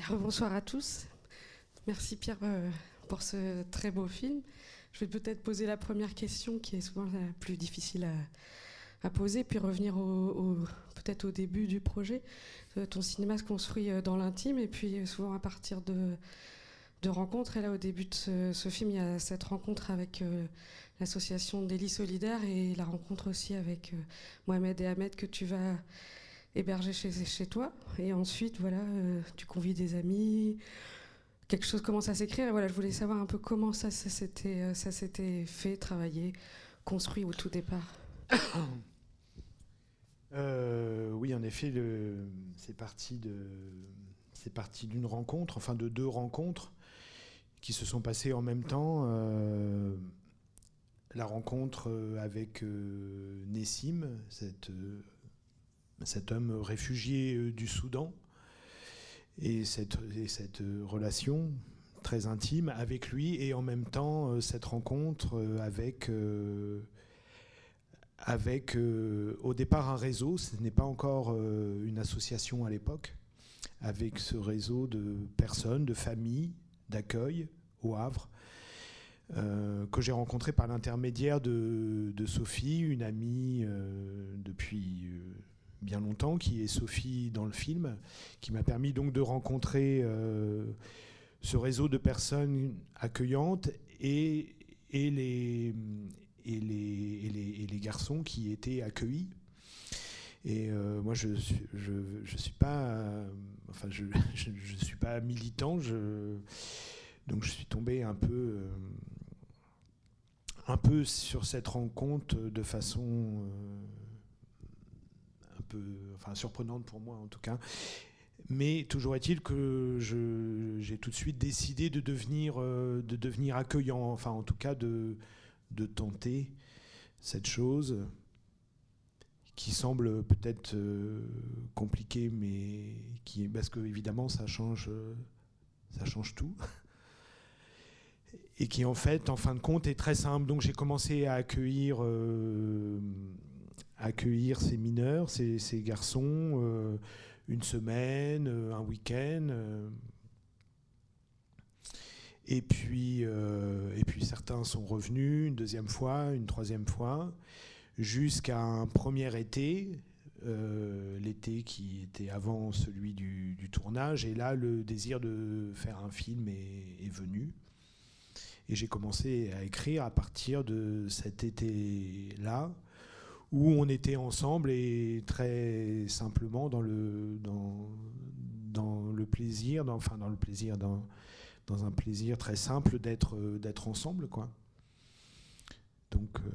bonsoir à tous. Merci Pierre euh, pour ce très beau film. Je vais peut-être poser la première question qui est souvent la plus difficile à, poser, puis revenir peut-être au début du projet. Euh, ton cinéma se construit euh, dans l'intime et puis souvent à partir de, de rencontres. Et là, au début de ce, film, il y a cette rencontre avec l'association Délit Solidaire et la rencontre aussi avec Mohamed et Ahmed que tu vas héberger chez, chez toi. Et ensuite, voilà, euh, tu convies des amis, quelque chose commence à s'écrire. Voilà, je voulais savoir un peu comment ça, ça s'était, euh, fait, travaillé, construit au tout départ. Euh, oui, en effet, c'est parti de, c'est parti d'une rencontre, enfin de deux rencontres qui se sont passées en même temps. la rencontre avec Nessim, cette cet homme réfugié euh, du Soudan, et cette, cette relation très intime avec lui, et en même temps euh, cette rencontre euh, avec, avec au départ un réseau, ce n'est pas encore une association à l'époque, avec ce réseau de personnes, de familles d'accueil au Havre. que j'ai rencontré par l'intermédiaire de, de, Sophie, une amie depuis bien longtemps, qui est Sophie dans le film, qui m'a permis donc de rencontrer euh, ce réseau de personnes accueillantes et, et, les, et, les, et, les, garçons qui étaient accueillis. Et euh, moi, je ne je, je, suis pas, enfin, je, je, suis pas militant, donc je suis tombé un peu, euh, un peu sur cette rencontre de façon enfin surprenante pour moi en tout cas. Mais toujours est-il que j'ai tout de suite décidé de devenir, euh, de devenir accueillant, enfin en tout cas de, de tenter cette chose qui semble peut-être euh, compliquée, mais qui parce que évidemment ça change, ça change tout, et qui en fait, en fin de compte, est très simple. Donc j'ai commencé à accueillir euh, accueillir ces mineurs, ces, garçons, euh, une semaine, euh, un week-end. Euh. Et puis, et puis certains sont revenus une deuxième fois, une troisième fois, jusqu'à un premier été, l'été qui était avant celui du, tournage. Et là, le désir de faire un film est, est venu. Et j'ai commencé à écrire à partir de cet été-là où on était ensemble et très simplement dans le, dans, dans le plaisir, dans, enfin dans le plaisir, dans, dans un plaisir très simple d'être, d'être ensemble. Quoi. Donc euh,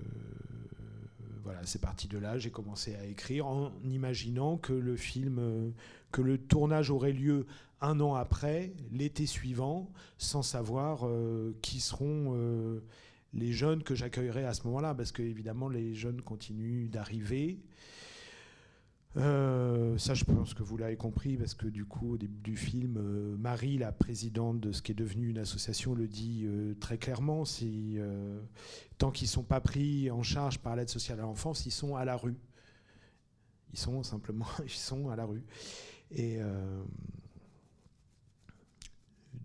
voilà, c'est parti de là, j'ai commencé à écrire en imaginant que le film, que le tournage aurait lieu un an après, l'été suivant, sans savoir euh, qui seront euh, les jeunes que j'accueillerai à ce moment-là, parce que évidemment les jeunes continuent d'arriver. Euh, ça, je pense que vous l'avez compris, parce que du coup, au début du film, euh, Marie, la présidente de ce qui est devenu une association, le dit euh, très clairement. Si, tant qu'ils ne sont pas pris en charge par l'aide sociale à l'enfance, ils sont à la rue. Ils sont simplement, ils sont à la rue. Et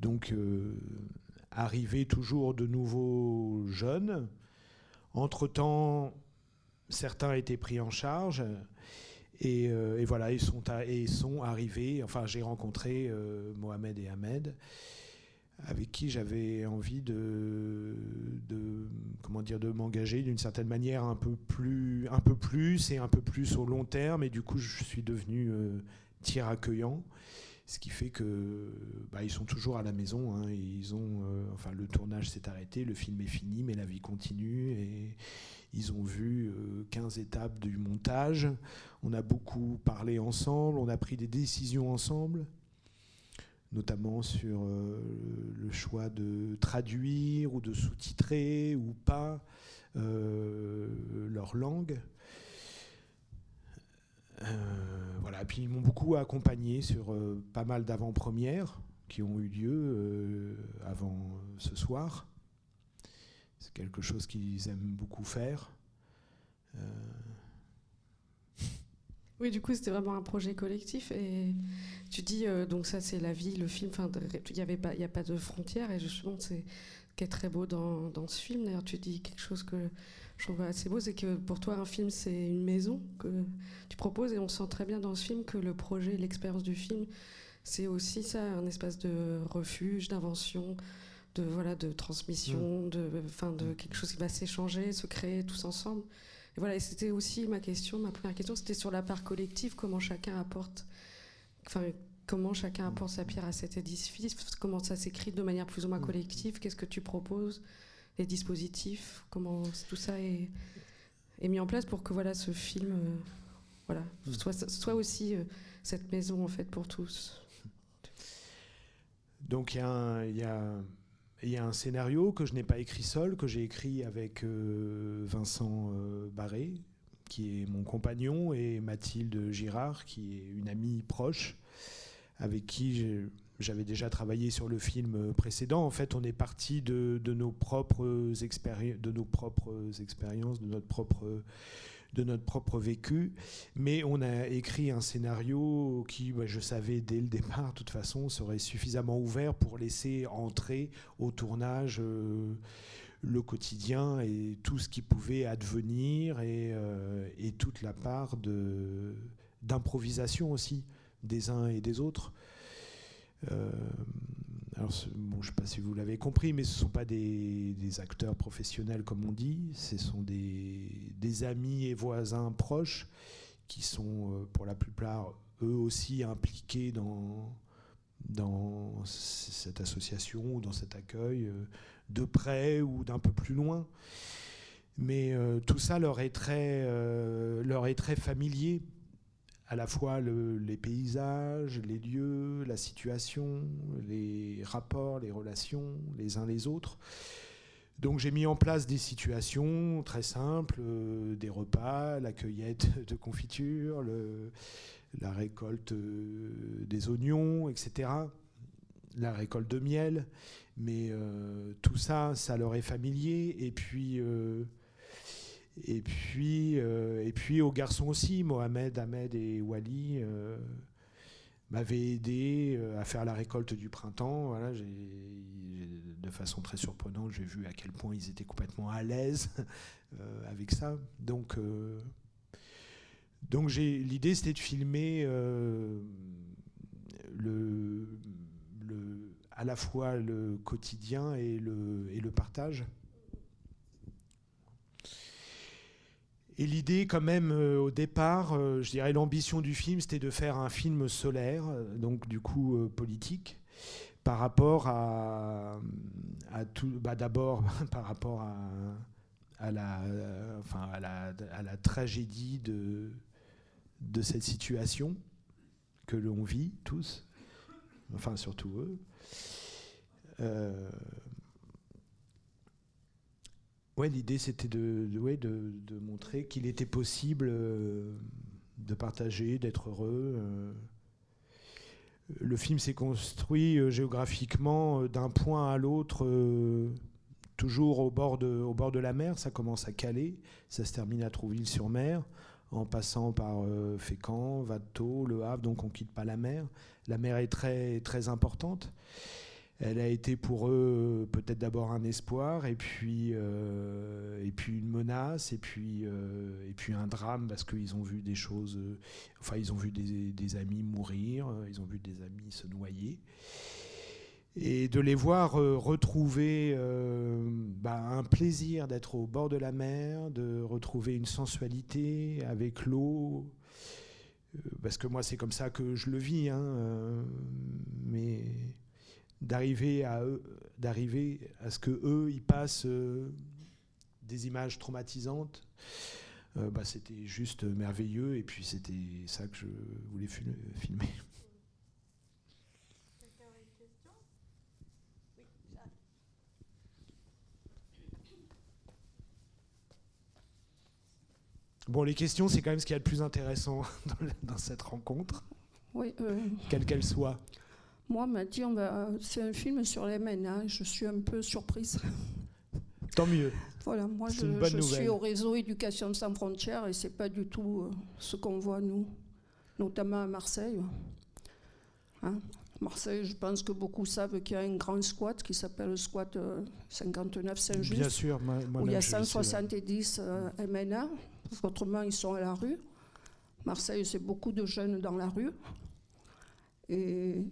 donc, arriver toujours de nouveaux jeunes. Entre-temps, certains étaient pris en charge. Et, euh, voilà, ils sont, arrivés. Enfin, j'ai rencontré euh, Mohamed et Ahmed, avec qui j'avais envie de, de, comment dire, de m'engager d'une certaine manière un peu plus, un peu plus et un peu plus au long terme. Et du coup, je suis devenu euh, tiers accueillant. Ce qui fait que bah, ils sont toujours à la maison. Hein, ils ont, euh, enfin, le tournage s'est arrêté, le film est fini, mais la vie continue. Et ils ont vu 15 euh, étapes du montage. On a beaucoup parlé ensemble, on a pris des décisions ensemble, notamment sur euh, le choix de traduire ou de sous-titrer ou pas leur langue. Euh, voilà. Puis ils m'ont beaucoup accompagné sur euh, pas mal d'avant-premières qui ont eu lieu euh, avant ce soir. C'est quelque chose qu'ils aiment beaucoup faire. Oui, du coup, c'était vraiment un projet collectif. Et tu dis, donc ça, c'est la vie, le film. Il n'y a pas de frontières. Et justement, c'est ce qui est très beau dans, dans ce film. D'ailleurs, tu dis quelque chose que je trouve assez beau, c'est que pour toi, un film, c'est une maison que tu proposes. Et on sent très bien dans ce film que le projet, l'expérience du film, c'est aussi ça, un espace de refuge, d'invention, de voilà, de transmission, mm. de, enfin, de quelque chose qui va s'échanger, se créer tous ensemble. Et voilà, et c'était aussi ma question, ma première question, c'était sur la part collective, comment chacun apporte, enfin, comment chacun apporte sa pierre à cet édifice, comment ça s'écrit de manière plus ou moins mm. collective, qu'est-ce que tu proposes, les dispositifs, comment tout ça est, est mis en place pour que voilà ce film, euh, voilà, mm. soit, soit aussi euh, cette maison en fait pour tous. Donc il y, y, y, a un scénario que je n'ai pas écrit seul, que j'ai écrit avec euh, Vincent euh, Barré, qui est mon compagnon, et Mathilde Girard, qui est une amie proche, avec qui j'avais déjà travaillé sur le film précédent. En fait, on est parti de, nos propres de nos propres expériences, de notre propre de notre propre vécu, mais on a écrit un scénario qui, bah, je savais dès le départ, de toute façon, serait suffisamment ouvert pour laisser entrer au tournage euh, le quotidien et tout ce qui pouvait advenir euh, et toute la part d'improvisation aussi des uns et des autres. Euh, alors, bon, je ne sais pas si vous l'avez compris, mais ce ne sont pas des, acteurs professionnels comme on dit, ce sont des, amis et voisins proches qui sont euh, pour la plupart eux aussi impliqués dans, cette association ou dans cet accueil, euh, de près ou d'un peu plus loin. Mais tout ça leur est très, leur est très familier à la fois les paysages, les lieux, la situation, les rapports, les relations les uns les autres. Donc j'ai mis en place des situations très simples, euh, des repas, la cueillette de confiture, la récolte euh, des oignons, etc. La récolte de miel. Mais euh, tout ça, ça leur est familier. Et puis et puis, euh, et puis aux garçons aussi, Mohamed, Ahmed et Wali euh, m'avaient aidé euh, à faire la récolte du printemps. Voilà, de façon très surprenante, j'ai vu à quel point ils étaient complètement à l'aise avec ça. Donc, donc l'idée c'était de filmer le, le, à la fois le quotidien et le, et le partage. Et l'idée, quand même, euh, au départ, euh, je dirais l'ambition du film, c'était de faire un film solaire, euh, donc du coup politique, par rapport à, tout. Bah, D'abord, par rapport à, la, enfin, à, la, tragédie de cette situation que l'on vit tous, enfin surtout eux. Ouais, l'idée c'était de, de, de, montrer qu'il était possible euh, de partager, d'être heureux. Euh. Le film s'est construit euh, géographiquement d'un point à l'autre, toujours au bord, de, au bord de la mer. Ça commence à Calais, ça se termine à Trouville-sur-Mer, en passant par Fécamp, Watteau, Le Havre, donc on quitte pas la mer. La mer est très, très importante elle a été pour eux peut-être d'abord un espoir et puis, euh, et puis une menace et puis, euh, et puis un drame parce qu'ils ont vu des choses, euh, enfin ils ont vu des, amis mourir, ils ont vu des amis se noyer. Et de les voir retrouver bah, un plaisir d'être au bord de la mer, de retrouver une sensualité avec l'eau, parce que moi c'est comme ça que je le vis, hein, mais d'arriver à d'arriver à ce que eux ils passent euh, des images traumatisantes euh, bah, c'était juste merveilleux et puis c'était ça que je voulais filmer Bon, les questions, c'est quand même ce qu'il y a de plus intéressant dans, cette rencontre. Oui. Euh, Quelle qu'elle soit. Moi, m'a dit, c'est un film sur les ménages. Je suis un peu surprise. Tant mieux. Voilà, moi je, suis au réseau Éducation sans frontières et c'est pas du tout euh, ce qu'on voit nous. notamment à Marseille. Hein. Marseille, je pense que beaucoup savent qu'il y a un grand squat qui s'appelle le squat 59 Saint-Just. Bien sûr, où il y a 170 MNA, autrement ils sont à la rue. Marseille, c'est beaucoup de jeunes dans la rue. Et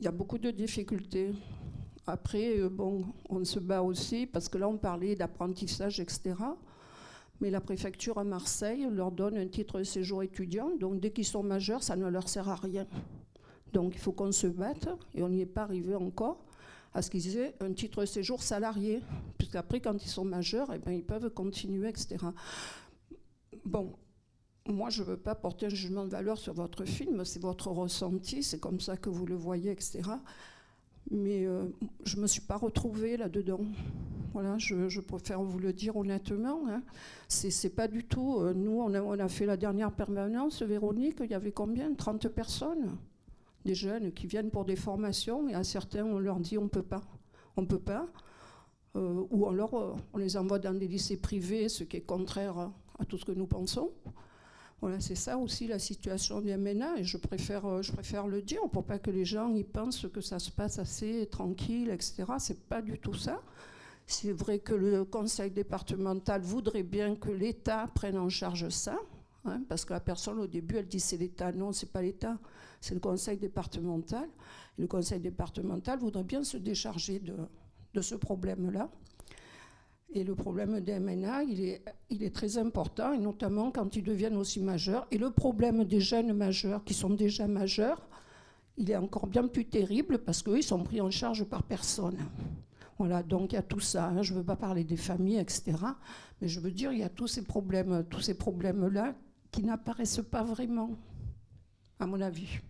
il y a beaucoup de difficultés. Après, euh, bon, on se bat aussi, parce que là, on parlait d'apprentissage, etc. Mais la préfecture à Marseille leur donne un titre de séjour étudiant, donc dès qu'ils sont majeurs, ça ne leur sert à rien. Donc il faut qu'on se batte, et on n'y est pas arrivé encore, à ce qu'ils aient un titre de séjour salarié, puisqu'après, quand ils sont majeurs, eh ben, ils peuvent continuer, etc. Bon, moi, je ne veux pas porter un jugement de valeur sur votre film, c'est votre ressenti, c'est comme ça que vous le voyez, etc. Mais euh, je ne me suis pas retrouvée là-dedans. Voilà, je, préfère vous le dire honnêtement. Hein. C'est pas du tout. Euh, nous, on a, fait la dernière permanence, Véronique, il y avait combien? 30 personnes? Des jeunes qui viennent pour des formations, et à certains, on leur dit on ne peut pas. On ne peut pas. Euh, ou alors, on les envoie dans des lycées privés, ce qui est contraire à tout ce que nous pensons. Voilà, c'est ça aussi la situation du MNA, et je préfère, euh, je préfère le dire pour pas que les gens y pensent que ça se passe assez tranquille, etc. C'est pas du tout ça. C'est vrai que le conseil départemental voudrait bien que l'État prenne en charge ça, hein, parce que la personne au début elle dit c'est l'État. Non, c'est pas l'État, c'est le conseil départemental. le conseil départemental voudrait bien se décharger de, de ce problème-là. Et le problème des MNA, il est, très important, et notamment quand ils deviennent aussi majeurs. Et le problème des jeunes majeurs qui sont déjà majeurs, il est encore bien plus terrible parce qu'eux, ils sont pris en charge par personne. Voilà, donc il y a tout ça. Hein. Je ne veux pas parler des familles, etc. Mais je veux dire, il y a tous ces problèmes, tous ces problèmes-là qui n'apparaissent pas vraiment, à mon avis.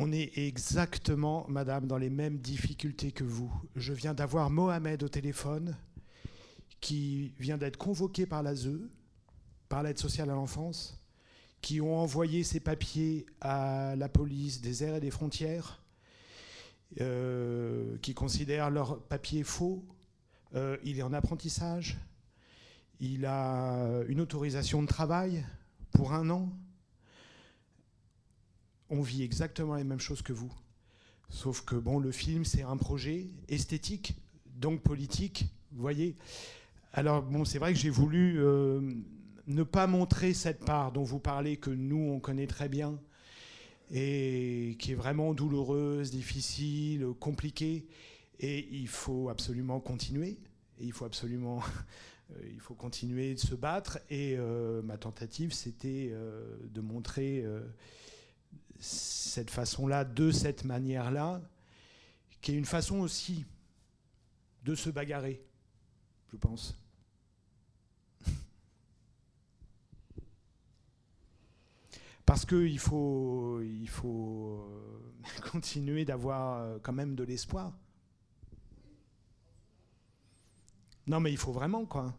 On est exactement, madame, dans les mêmes difficultés que vous. Je viens d'avoir Mohamed au téléphone, qui vient d'être convoqué par l'ASE, par l'aide sociale à l'enfance, qui ont envoyé ses papiers à la police des airs et des frontières, euh, qui considèrent leurs papiers faux. Euh, il est en apprentissage. Il a une autorisation de travail pour un an on vit exactement les mêmes choses que vous. Sauf que bon, le film, c'est un projet esthétique, donc politique, voyez. Alors bon, c'est vrai que j'ai voulu euh, ne pas montrer cette part dont vous parlez, que nous, on connaît très bien, et qui est vraiment douloureuse, difficile, compliquée. Et il faut absolument continuer. Et il faut absolument... Euh, continuer de se battre. Et euh, ma tentative, c'était de montrer cette façon-là, de cette manière-là, qui est une façon aussi de se bagarrer, je pense. Parce qu'il faut, il faut euh, continuer d'avoir euh, quand même de l'espoir. Non, mais il faut vraiment, quoi.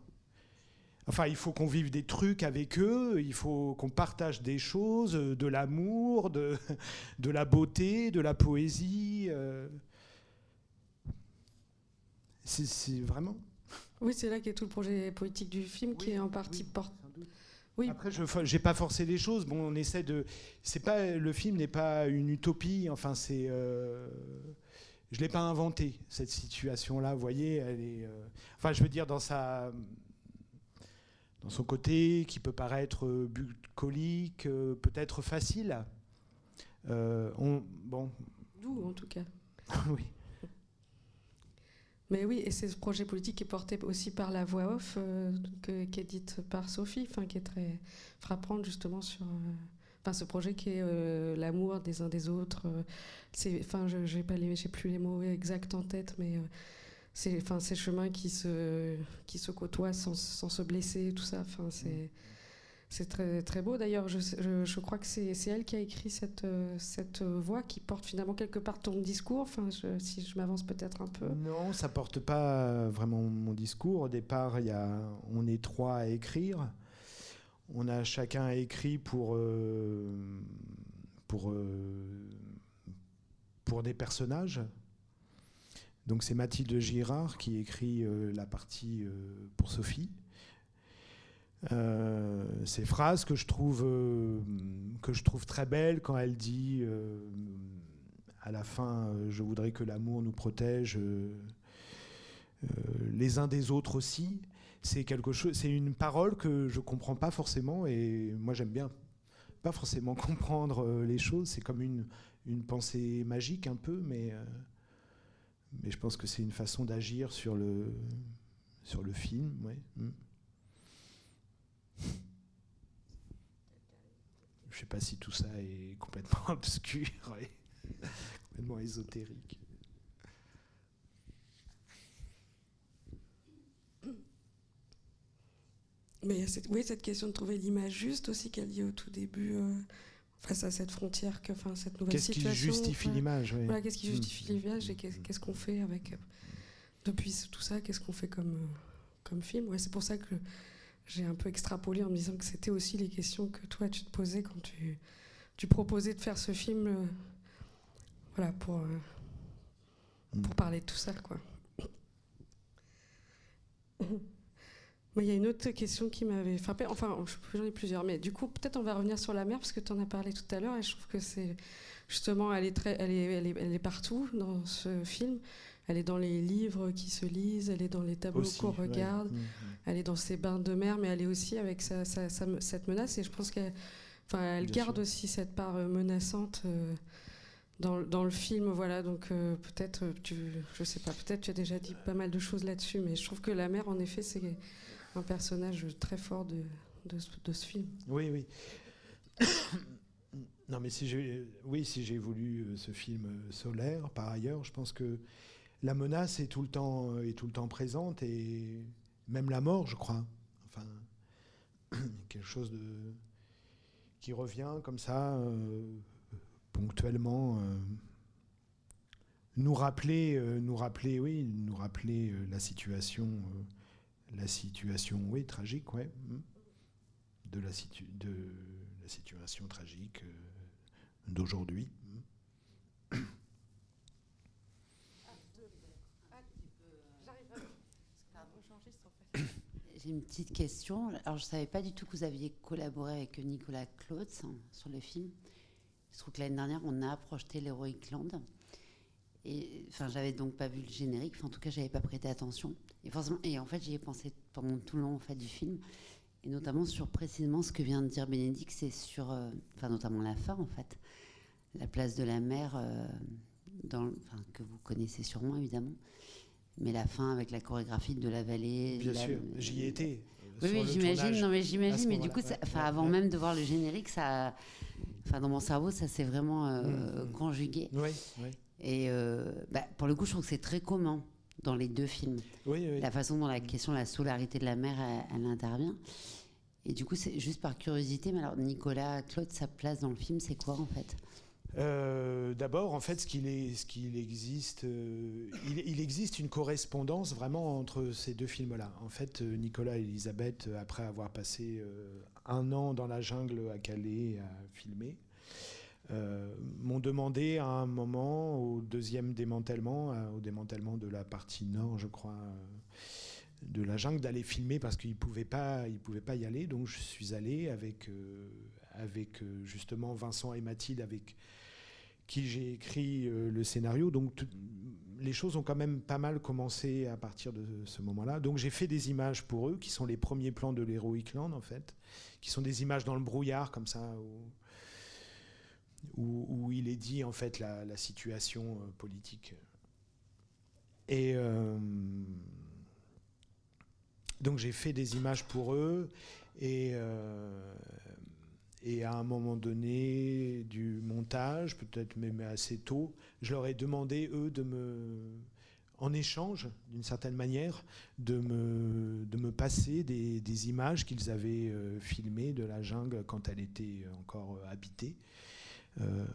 Enfin, il faut qu'on vive des trucs avec eux, il faut qu'on partage des choses, euh, de l'amour, de, de la beauté, de la poésie. Euh. C'est vraiment. Oui, c'est là qu'est tout le projet politique du film qui est en partie porté. Oui. Après, je n'ai pas forcé les choses. Bon, on essaie de. C'est pas le film n'est pas une utopie. Enfin, c'est. Euh, je l'ai pas inventé cette situation-là. Vous voyez, elle est. Enfin, je veux dire dans sa dans son côté qui peut paraître euh, bucolique, euh, peut-être facile. Euh, on, bon. Doux, en tout cas. oui. Mais oui, et c'est ce projet politique qui est porté aussi par la voix off, qui est dite par Sophie, qui est très frappante justement sur enfin, ce projet qui est l'amour des uns des autres. enfin, je n'ai plus les mots exacts en tête, mais c'est enfin ces chemins qui se qui se côtoient sans, sans se blesser tout ça enfin c'est c'est très, très beau. D'ailleurs, je, je, crois que c'est elle qui a écrit cette, cette voix qui porte finalement quelque part ton discours. Enfin, si je m'avance peut-être un peu. Non, ça porte pas vraiment mon discours. Au départ, y a, on est trois à écrire. On a chacun écrit pour, euh, pour, euh, pour des personnages. Donc c'est Mathilde Girard qui écrit euh, la partie euh, pour Sophie. ces phrases que je trouve que je trouve très belles quand elle dit à la fin je voudrais que l'amour nous protège les uns des autres aussi c'est quelque chose, c'est une parole que je comprends pas forcément et moi j'aime bien pas forcément comprendre euh, les choses. C'est comme une, une pensée magique un peu, mais euh, mais je pense que c'est une façon d'agir sur le sur le film, ouais. Mm. Je sais pas si tout ça est complètement obscur et complètement ésotérique. Mais cette, oui, cette question de trouver l'image juste aussi qu'elle dit au tout début, euh, face à cette frontière, que, enfin, cette nouvelle situation. Qu'est-ce qui justifie l'image Voilà, qu'est-ce qui justifie mmh. l'image et qu'est-ce qu'on fait avec. Euh, depuis tout ça, qu'est-ce qu'on fait comme, euh, comme film? Ouais, C'est pour ça que j'ai un peu extrapolé en me disant que c'était aussi les questions que toi tu te posais quand tu, tu proposais de faire ce film. voilà, pour, pour mmh. parler de tout ça, quoi. Il y a une autre question qui m'avait frappé. Enfin, j'en ai plusieurs, mais du coup, peut-être on va revenir sur la mer parce que tu en as parlé tout à l'heure et je trouve que c'est justement, elle est, très, elle, est, elle, est, elle est, partout dans ce film. Elle est dans les livres qui se lisent, elle est dans les tableaux qu'on regarde, mmh, mmh. elle est dans ses bains de mer, mais elle est aussi avec sa, cette menace et je pense qu'elle enfin, elle garde aussi cette part euh, menaçante. Euh, dans, dans, le film, voilà, donc euh, peut-être, tu, je sais pas, peut-être tu as déjà dit pas mal de choses là-dessus, mais je trouve que la mer, en effet, c'est un personnage très fort de, ce film. Oui, oui. non, mais si j'ai, oui, si voulu euh, ce film euh, solaire, par ailleurs, je pense que la menace est tout le temps, euh, est tout le temps présente et même la mort, je crois. Enfin, quelque chose de qui revient comme ça ponctuellement. nous rappeler, nous rappeler, oui, nous rappeler la situation la situation, oui, tragique, ouais, hmm, de la, de la situation tragique euh, d'aujourd'hui. Hmm. J'ai une petite question. Alors, je ne savais pas du tout que vous aviez collaboré avec Nicolas Claude sur le film. Je trouve que l'année dernière, on a projeté l'Heroic Land. Et enfin, j'avais donc pas vu le générique. en tout cas, j'avais pas prêté attention. Et forcément, et en fait, j'y ai pensé pendant tout le long en fait du film, et notamment sur précisément ce que vient de dire Bénédicte, c'est sur, euh, enfin notamment la fin en fait, la place de la mer, euh, dans, enfin, que vous connaissez sûrement évidemment, mais la fin avec la chorégraphie de la vallée. Bien sûr, j'y ai été. Oui, oui j'imagine. Non, mais j'imagine. Mais du coup, enfin, avant même de voir le générique, ça, enfin, dans mon cerveau, ça s'est vraiment euh, mm, mm. conjugué. Oui, oui. Et bah, pour le coup, je trouve que c'est très commun dans les deux films. La façon dont la question de la solarité de la mer, elle, intervient. Et du coup, c'est juste par curiosité, mais alors Nicolas, Claude, sa place dans le film, c'est quoi en fait? Euh, D'abord, en fait, ce qu'il qu'il existe, euh, il, existe une correspondance vraiment entre ces deux films-là. En fait, euh, Nicolas et Elisabeth, après avoir passé un an dans la jungle à Calais à filmer, euh, m'ont demandé à un moment, au deuxième démantèlement, euh, au démantèlement de la partie nord, je crois, euh, de la jungle, d'aller filmer parce qu'ils ne pouvaient, pas, pouvaient pas y aller. Donc je suis allé avec, avec justement Vincent et Mathilde, avec qui j'ai écrit le scénario. Donc les choses ont quand même pas mal commencé à partir de ce moment-là. Donc j'ai fait des images pour eux, qui sont les premiers plans de l'Heroic Land, en fait, qui sont des images dans le brouillard, comme ça, il est dit en fait la, situation euh, politique. Et euh, donc j'ai fait des images pour eux et, euh, et à un moment donné du montage, peut-être même assez tôt, je leur ai demandé eux de me en échange, d'une certaine manière, de me, de me passer des images qu'ils avaient filmées de la jungle quand elle était encore habitée. Euh,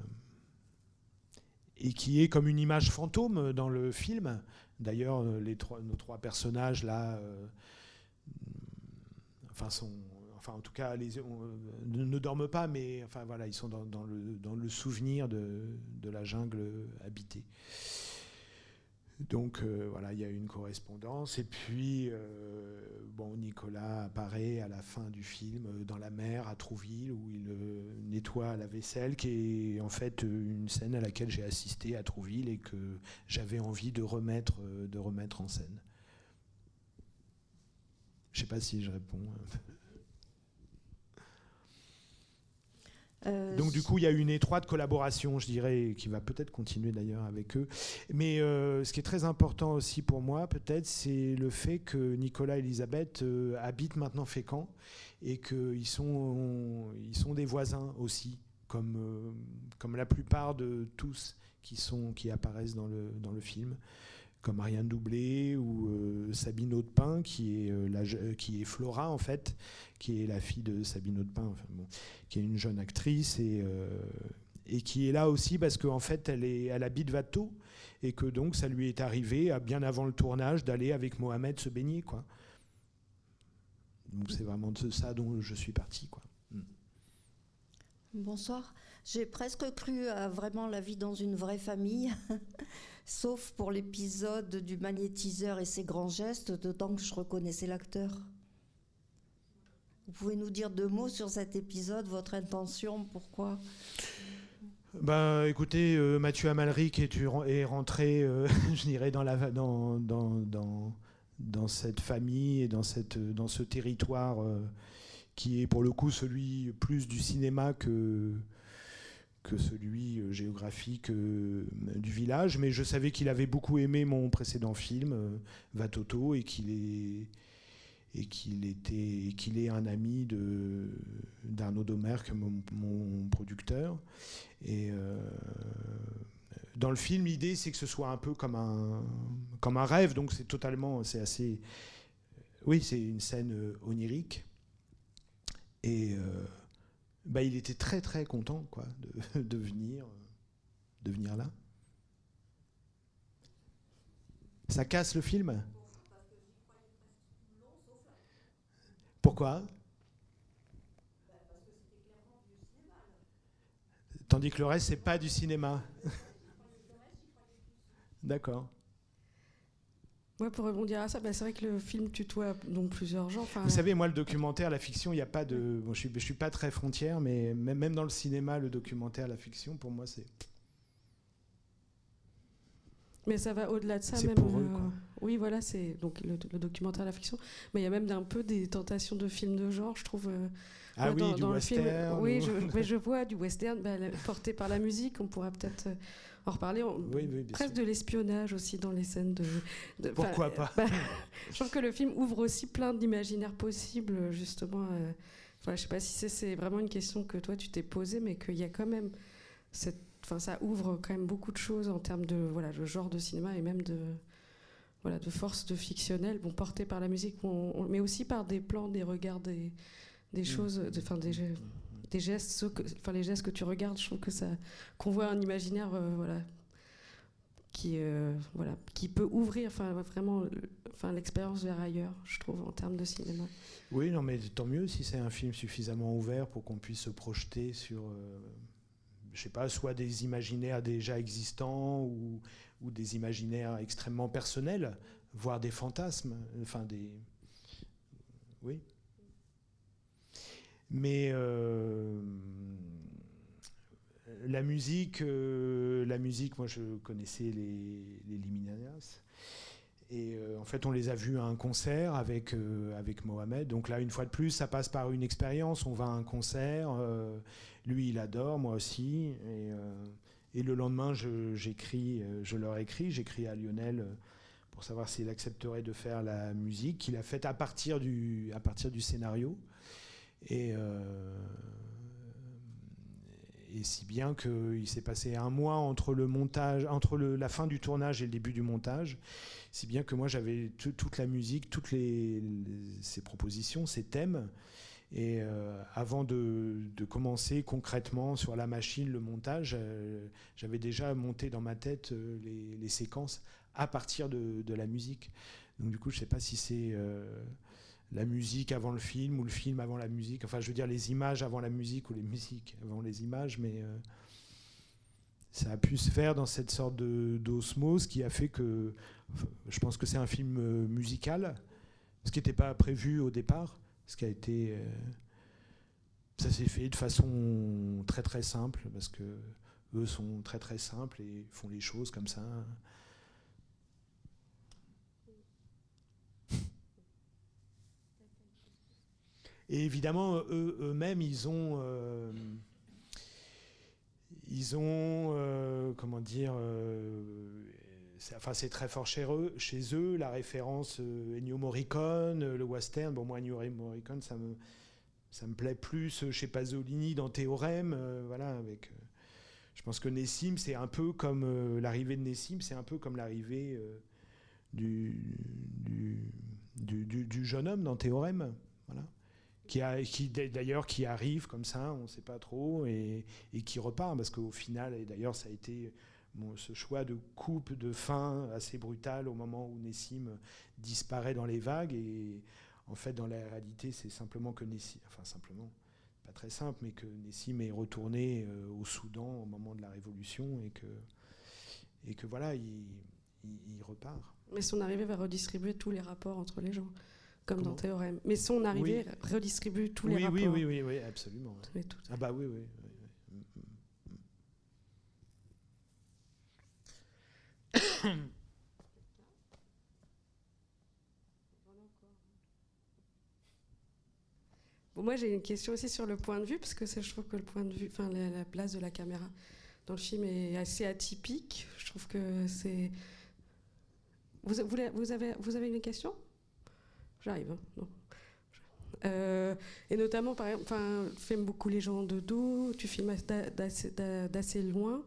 et qui est comme une image fantôme dans le film. D'ailleurs, euh, nos trois personnages là, euh, enfin sont, enfin en tout cas, ne, dorment pas, mais enfin voilà, ils sont dans, le, dans le, souvenir de, de, la jungle habitée. Donc euh, voilà, il y a une correspondance. Et puis, euh, bon, Nicolas apparaît à la fin du film euh, dans la mer à Trouville où il nettoie la vaisselle, qui est en fait une scène à laquelle j'ai assisté à Trouville et que j'avais envie de remettre, de remettre en scène. Je ne sais pas si je réponds. Euh, Donc du coup, il y a une étroite collaboration, je dirais, qui va peut-être continuer d'ailleurs avec eux. Mais euh, ce qui est très important aussi pour moi, peut-être, c'est le fait que Nicolas et Elisabeth euh, habitent maintenant Fécamp et qu'ils sont, ils sont des voisins aussi, comme, comme la plupart de tous qui, sont, qui apparaissent dans le, dans le film comme Ariane Doublé ou Sabine Audepin, qui est, la, qui est Flora en fait, qui est la fille de Sabine Audepin, enfin, qui est une jeune actrice et, euh, et qui est là aussi parce qu'en fait elle, est, elle habite Vato et que donc ça lui est arrivé, bien avant le tournage, d'aller avec Mohamed se baigner. Quoi. Donc c'est vraiment de ça dont je suis parti. Quoi. Mm. Bonsoir. J'ai presque cru à vraiment la vie dans une vraie famille, sauf pour l'épisode du magnétiseur et ses grands gestes, d'autant que je reconnaissais l'acteur. Vous pouvez nous dire deux mots sur cet épisode, votre intention, pourquoi? Bah, écoutez, euh, Mathieu Amalric est, rentré, euh, je dirais, dans, cette famille et dans ce territoire euh, qui est pour le coup celui plus du cinéma que, que celui géographique du village. Mais je savais qu'il avait beaucoup aimé mon précédent film, Vatoto, et qu'il est et qu'il était qu'il est un ami de d'Arnaud Domergue, mon, mon producteur. Et euh, dans le film, l'idée c'est que ce soit un peu comme un comme un rêve, donc c'est totalement, c'est assez, oui, c'est une scène euh, onirique. Et euh, bah, il était très très content quoi de, venir de venir là. Ça casse le film? Pourquoi? Tandis que le reste, c'est pas du cinéma. D'accord. Ouais, pour rebondir à ça, bah, c'est vrai que le film tutoie donc plusieurs genres. Vous savez, moi, le documentaire, la fiction, il n'y a pas de. Bon, je ne suis, suis, pas très frontière, mais même dans le cinéma, le documentaire, la fiction, pour moi, c'est. Mais ça va au-delà de ça même. Pour eux, euh, oui, voilà, c'est donc le, documentaire, la fiction. Mais il y a même un peu des tentations de films de genre, je trouve. Euh, ah oui, du western. oui, je, mais je vois du western bah, porté par la musique. On pourra peut-être euh, en reparler. oui, oui, presque de l'espionnage aussi dans les scènes de. Pourquoi pas bah, Je trouve que le film ouvre aussi plein d'imaginaires possibles, justement. je ne sais pas si c'est vraiment une question que toi tu t'es posée, mais qu'il y a quand même cette enfin, ça ouvre quand même beaucoup de choses en termes de voilà, le genre de cinéma et même de, voilà, de force de fictionnel, bon, porté par la musique, mais aussi par des plans, des regards, des, des mmh. choses, enfin, des, des gestes, enfin, les gestes que tu regardes, je trouve que ça, qu'on voit un imaginaire, euh, voilà, qui, euh, voilà, qui peut ouvrir, enfin, vraiment, enfin, l'expérience vers ailleurs, je trouve, en termes de cinéma. Oui, non, mais tant mieux si c'est un film suffisamment ouvert pour qu'on puisse se projeter sur. Euh, je sais pas, soit des imaginaires déjà existants ou, ou, des imaginaires extrêmement personnels, voire des fantasmes, enfin des, oui. Mais euh, la musique, euh, la musique, moi je connaissais les, les. Et euh, en fait, on les a vus à un concert avec, avec Mohamed. Donc là, une fois de plus, ça passe par une expérience. On va à un concert. Lui, il adore, moi aussi. Et, euh, le lendemain, j'écris, euh, je, leur écris, j'écris à Lionel pour savoir s'il accepterait de faire la musique qu'il a faite à partir du, à partir du scénario. Et, et si bien qu'il s'est passé un mois entre le montage, entre la fin du tournage et le début du montage, si bien que moi j'avais toute la musique, toutes ces propositions, ces thèmes, et euh, avant de, commencer concrètement sur la machine le montage, euh, j'avais déjà monté dans ma tête euh, les, séquences à partir de, la musique. Donc du coup, je ne sais pas si c'est la musique avant le film ou le film avant la musique. Enfin, je veux dire les images avant la musique ou les musiques avant les images, mais ça a pu se faire dans cette sorte d'osmose qui a fait que je pense que c'est un film euh, musical, ce qui n'était pas prévu au départ, ce qui a été ça s'est fait de façon très très simple parce que eux sont très très simples et font les choses comme ça. Et évidemment, eux, eux-mêmes, ils ont, euh, ils ont, euh, comment dire, euh, enfin c'est très fort chez eux, chez eux, la référence Ennio Morricone, le western. Bon, moi Ennio Morricone, ça me, ça me plaît plus chez Pasolini dans Théorème, voilà, avec. je pense que Nessim, c'est un peu comme l'arrivée de Nessim, c'est un peu comme l'arrivée du du, du, du, jeune homme dans Théorème, voilà qui, a, qui d'ailleurs qui arrive comme ça, on ne sait pas trop, et, qui repart, parce qu'au final, et d'ailleurs ça a été ce choix de coupe, de fin assez brutal au moment où Nessim disparaît dans les vagues, et en fait dans la réalité c'est simplement que Nessim, enfin simplement, pas très simple, mais que Nessim est retourné euh, au Soudan au moment de la révolution, et que, et que voilà, il, il repart. Mais son arrivée va redistribuer tous les rapports entre les gens comme dans Théorème. Mais son arrivée redistribue tous les rapports. Oui, oui, oui, oui, absolument. Ah bah oui, oui. Bon, moi j'ai une question aussi sur le point de vue, parce que je trouve que le point de vue, enfin la, place de la caméra dans le film est assez atypique. Je trouve que c'est. Vous, vous, vous, avez, vous avez une question? J'arrive. Hein, euh, et notamment, par exemple, tu filmes beaucoup les gens de dos, tu filmes d'assez loin,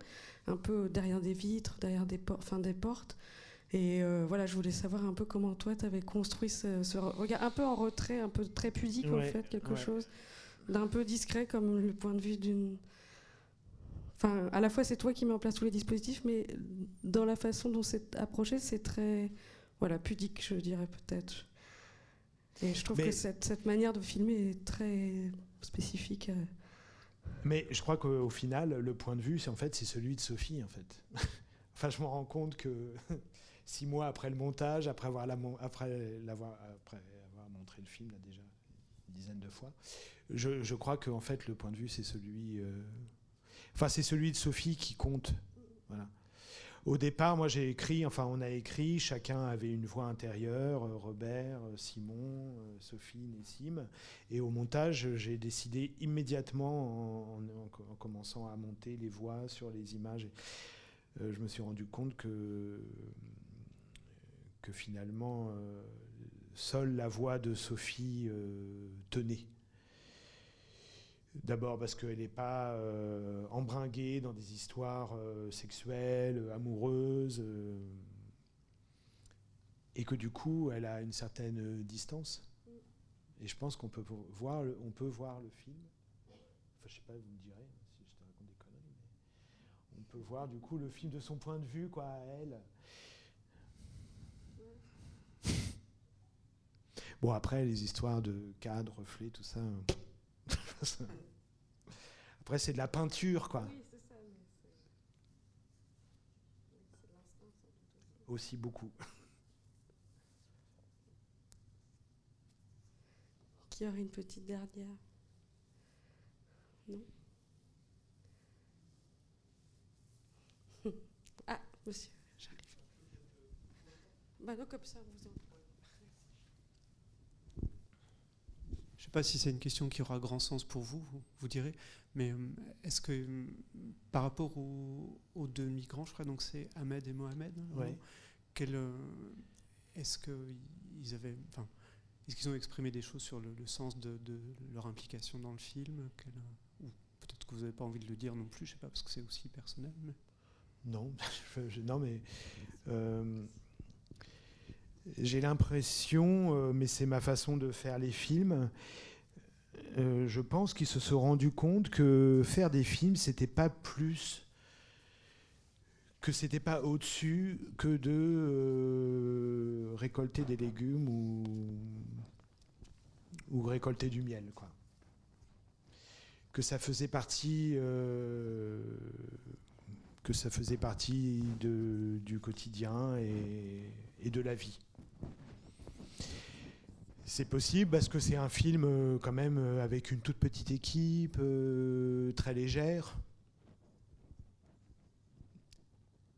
un peu derrière des vitres, derrière des, enfin, des portes. Et euh, voilà, je voulais savoir un peu comment toi, tu avais construit ce, regard, un peu en retrait, un peu très pudique en fait, quelque chose d'un peu discret comme le point de vue d'une. Enfin, à la fois, c'est toi qui mets en place tous les dispositifs, mais dans la façon dont c'est approché, c'est très voilà, pudique, je dirais peut-être. Et je trouve que cette, cette, manière de filmer est très spécifique. Euh. Mais je crois qu'au final, le point de vue, c'est en fait, c'est celui de Sophie, en fait. enfin, je me rends compte que six mois après le montage, après avoir, la, après l'avoir, après avoir montré le film là, déjà une dizaine de fois, je, je crois qu'en fait, le point de vue, c'est celui, euh, enfin, c'est celui de Sophie qui compte. Voilà. Au départ, moi j'ai écrit, enfin on a écrit, chacun avait une voix intérieure, euh, Robert, euh, Simon, euh, Sophie, Nessim. Et au montage, j'ai décidé immédiatement, en, commençant à monter les voix sur les images, je me suis rendu compte que, que finalement, seule la voix de Sophie tenait. D'abord parce qu'elle n'est pas euh, embringuée dans des histoires euh, sexuelles, amoureuses, euh, et que du coup, elle a une certaine distance. Et je pense qu'on peut voir, le, on peut voir le film. Enfin, je sais pas, vous me direz si je te raconte des conneries, mais on peut voir du coup le film de son point de vue, quoi, à elle. Bon, après, les histoires de cadre, reflets, tout ça. Après, c'est de la peinture, quoi. Aussi beaucoup. Qui aurait une petite dernière? Non? Ah, monsieur, j'arrive. Bah non, comme ça, vous en... Je ne sais pas si c'est une question qui aura grand sens pour vous, vous, direz, mais euh, est-ce que euh, par rapport aux, deux migrants, je crois, donc c'est Ahmed et Mohamed, hein, euh, est-ce qu'ils avaient, enfin, est-ce qu'ils ont exprimé des choses sur le, sens de, leur implication dans le film? Ou peut-être que vous n'avez pas envie de le dire non plus, je ne sais pas, parce que c'est aussi personnel. Non, non, mais j'ai l'impression, euh, mais c'est ma façon de faire les films, euh, je pense qu'ils se sont rendus compte que faire des films, c'était pas plus que c'était pas au-dessus que de euh, récolter des légumes ou, ou récolter du miel, quoi. Que ça faisait partie que ça faisait partie de, du quotidien et, et, de la vie. C'est possible parce que c'est un film euh, quand même euh, avec une toute petite équipe, euh, très légère.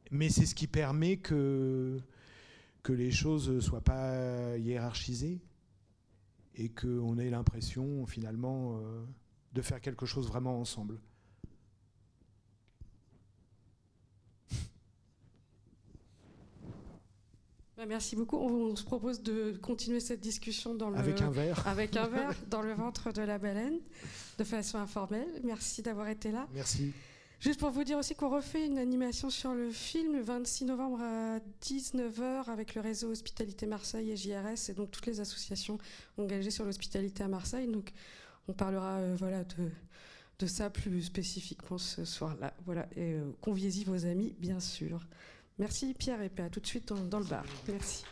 Mais c'est ce qui permet que, les choses ne soient pas hiérarchisées et qu'on ait l'impression finalement de faire quelque chose vraiment ensemble. Merci beaucoup. On, se propose de continuer cette discussion dans le, avec un verre, avec un verre dans le ventre de la baleine, de façon informelle. Merci d'avoir été là. Merci. Juste pour vous dire aussi qu'on refait une animation sur le film le 26 novembre à 19h avec le réseau Hospitalité Marseille et JRS et donc toutes les associations engagées sur l'hospitalité à Marseille. Donc on parlera euh, voilà, de, de ça plus spécifiquement ce soir-là. Voilà, et euh, conviez-y vos amis, bien sûr. Merci Pierre et à tout de suite dans le bar. Merci.